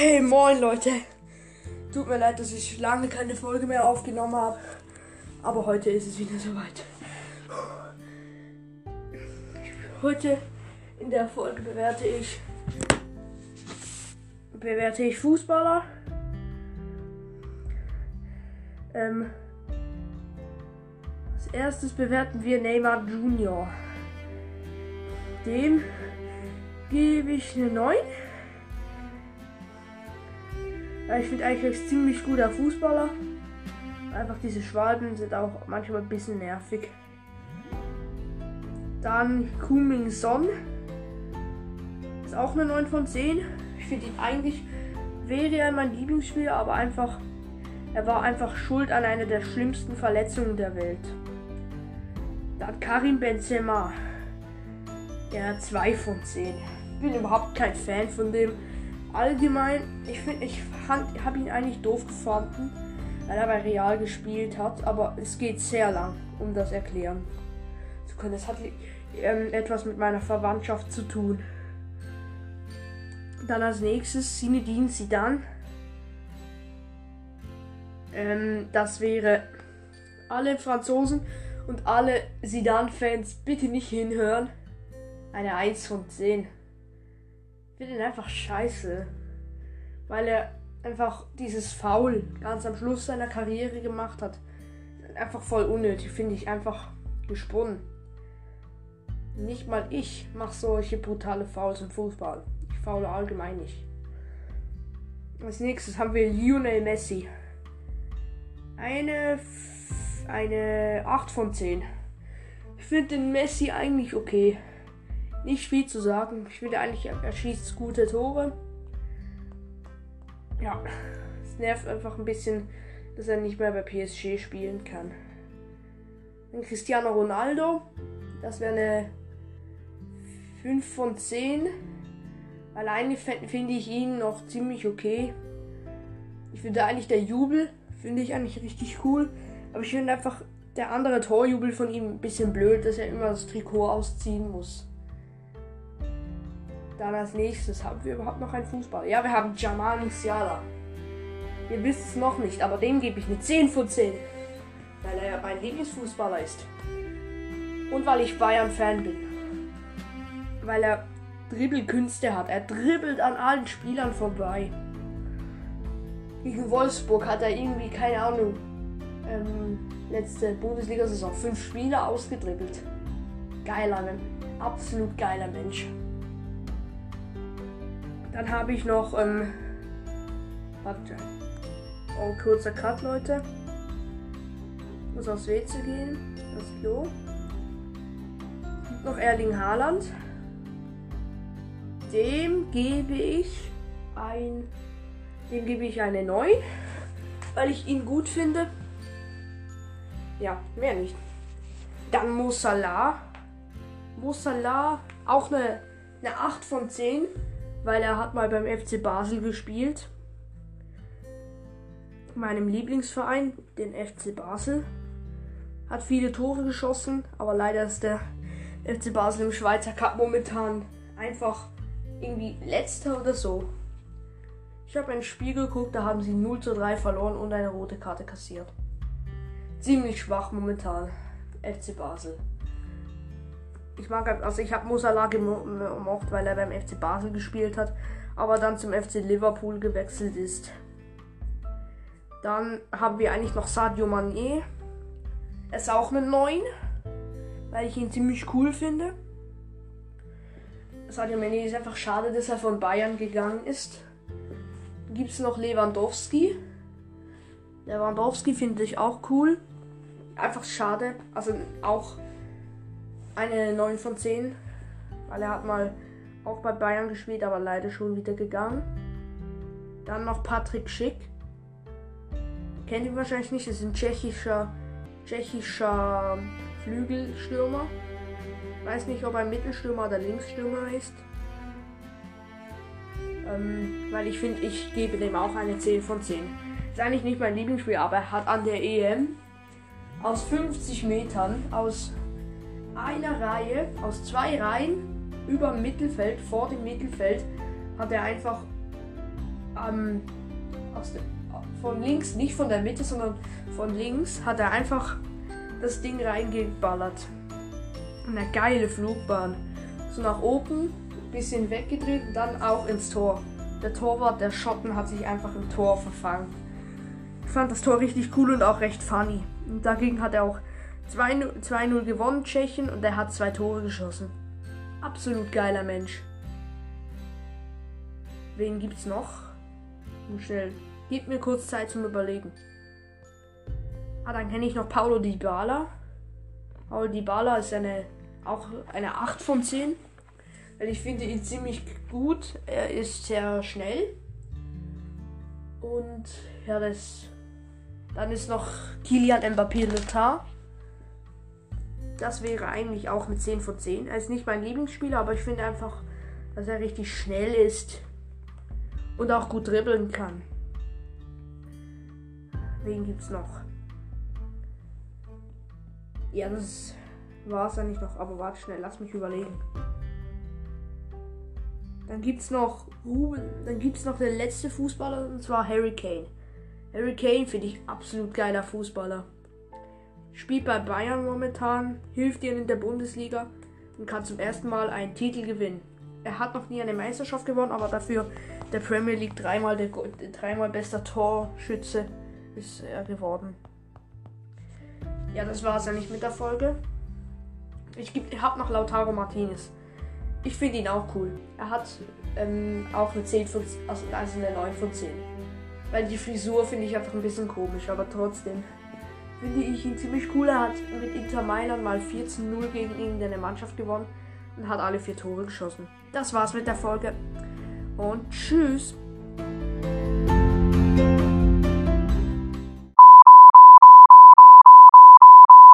Hey, moin Leute. Tut mir leid, dass ich lange keine Folge mehr aufgenommen habe. Aber heute ist es wieder soweit. Heute in der Folge bewerte ich bewerte ich Fußballer. Ähm, als erstes bewerten wir Neymar Junior. Dem gebe ich eine 9. Ich finde eigentlich ist ziemlich guter Fußballer. Einfach diese Schwalben sind auch manchmal ein bisschen nervig. Dann Kuming Son. Ist auch eine 9 von 10. Ich finde ihn eigentlich, wäre er mein Lieblingsspieler, aber einfach, er war einfach schuld an einer der schlimmsten Verletzungen der Welt. Dann Karim Benzema. Ja, 2 von 10. Ich bin überhaupt kein Fan von dem. Allgemein, ich finde, ich habe ihn eigentlich doof gefunden, weil er bei Real gespielt hat, aber es geht sehr lang, um das erklären zu können. Es hat ähm, etwas mit meiner Verwandtschaft zu tun. Dann als nächstes Zinedine Zidane. Ähm, das wäre alle Franzosen und alle Zidane-Fans bitte nicht hinhören. Eine 1 von 10. Finde ihn einfach scheiße. Weil er einfach dieses Foul ganz am Schluss seiner Karriere gemacht hat. Einfach voll unnötig, finde ich einfach gesponnen. Nicht mal ich mache solche brutale Fouls im Fußball. Ich faule allgemein nicht. Als nächstes haben wir Lionel Messi. Eine, eine 8 von 10. Ich finde den Messi eigentlich okay. Nicht viel zu sagen. Ich finde eigentlich, er schießt gute Tore. Ja, es nervt einfach ein bisschen, dass er nicht mehr bei PSG spielen kann. Dann Cristiano Ronaldo. Das wäre eine 5 von 10. Alleine finde ich ihn noch ziemlich okay. Ich finde eigentlich der Jubel, finde ich eigentlich richtig cool. Aber ich finde einfach der andere Torjubel von ihm ein bisschen blöd, dass er immer das Trikot ausziehen muss. Dann als nächstes haben wir überhaupt noch einen Fußball. Ja, wir haben Jamal Musiala. Ihr wisst es noch nicht, aber dem gebe ich eine 10 von 10. Weil er ja mein Lieblingsfußballer ist. Und weil ich Bayern-Fan bin. Weil er Dribbelkünste hat. Er dribbelt an allen Spielern vorbei. Gegen Wolfsburg hat er irgendwie, keine Ahnung, ähm, letzte Bundesliga-Saison fünf Spieler ausgedribbelt. Geiler, absolut geiler Mensch. Dann habe ich noch, ähm, warte, oh, ein kurzer Cut, Leute. Muss aufs WC gehen, das Klo. Noch Erling Haaland. Dem gebe ich ein, dem gebe ich eine 9, weil ich ihn gut finde. Ja, mehr nicht. Dann Mosala. Mosala, auch eine, eine 8 von 10 weil er hat mal beim FC Basel gespielt. Meinem Lieblingsverein, den FC Basel. Hat viele Tore geschossen, aber leider ist der FC Basel im Schweizer Cup momentan einfach irgendwie letzter oder so. Ich habe ein Spiel geguckt, da haben sie 0 zu 3 verloren und eine rote Karte kassiert. Ziemlich schwach momentan, FC Basel ich mag, also ich habe Musala gemocht, weil er beim FC Basel gespielt hat, aber dann zum FC Liverpool gewechselt ist. Dann haben wir eigentlich noch Sadio Mané. Er ist auch eine 9, weil ich ihn ziemlich cool finde. Sadio Mané ist einfach schade, dass er von Bayern gegangen ist. Gibt es noch Lewandowski. Lewandowski finde ich auch cool. Einfach schade. Also auch eine 9 von 10, weil er hat mal auch bei Bayern gespielt, aber leider schon wieder gegangen. Dann noch Patrick Schick. Kennt ihn wahrscheinlich nicht, ist ein tschechischer, tschechischer Flügelstürmer. Weiß nicht, ob er Mittelstürmer oder Linksstürmer ist. Ähm, weil ich finde, ich gebe dem auch eine 10 von 10. Ist eigentlich nicht mein Lieblingsspiel, aber er hat an der EM aus 50 Metern, aus einer Reihe, aus zwei Reihen über dem Mittelfeld, vor dem Mittelfeld, hat er einfach ähm, dem, von links, nicht von der Mitte, sondern von links, hat er einfach das Ding reingeballert. Eine geile Flugbahn. So nach oben, bisschen weggedreht und dann auch ins Tor. Der Torwart, der Schotten, hat sich einfach im Tor verfangen. Ich fand das Tor richtig cool und auch recht funny. Und dagegen hat er auch 2-0 gewonnen, Tschechien, und er hat zwei Tore geschossen. Absolut geiler Mensch. Wen gibt's noch? Nur schnell. Gib mir kurz Zeit zum Überlegen. Ah, dann kenne ich noch Paulo Dybala. Paulo Dybala ist eine, auch eine 8 von 10. Weil ich finde ihn ziemlich gut. Er ist sehr schnell. Und ja, das. Dann ist noch Kilian Mbappé Letar. Das wäre eigentlich auch mit 10 von 10. Er ist nicht mein Lieblingsspieler, aber ich finde einfach, dass er richtig schnell ist und auch gut dribbeln kann. Wen gibt's noch? Ja, das war es eigentlich noch, aber warte schnell, lass mich überlegen. Dann gibt's noch Ruben, dann gibt's noch der letzte Fußballer und zwar Harry Kane. Harry Kane finde ich absolut geiler Fußballer. Spielt bei Bayern momentan, hilft ihnen in der Bundesliga und kann zum ersten Mal einen Titel gewinnen. Er hat noch nie eine Meisterschaft gewonnen, aber dafür der Premier League dreimal, der, dreimal bester Torschütze ist er geworden. Ja, das war es eigentlich mit der Folge. Ich, ich habe noch Lautaro Martinez. Ich finde ihn auch cool. Er hat ähm, auch eine 10 von, also, also eine 9 von 10. Weil die Frisur finde ich einfach ein bisschen komisch, aber trotzdem finde ich ihn ziemlich cool. Er hat mit Inter Mailand mal 14-0 gegen irgendeine Mannschaft gewonnen und hat alle vier Tore geschossen. Das war's mit der Folge und tschüss.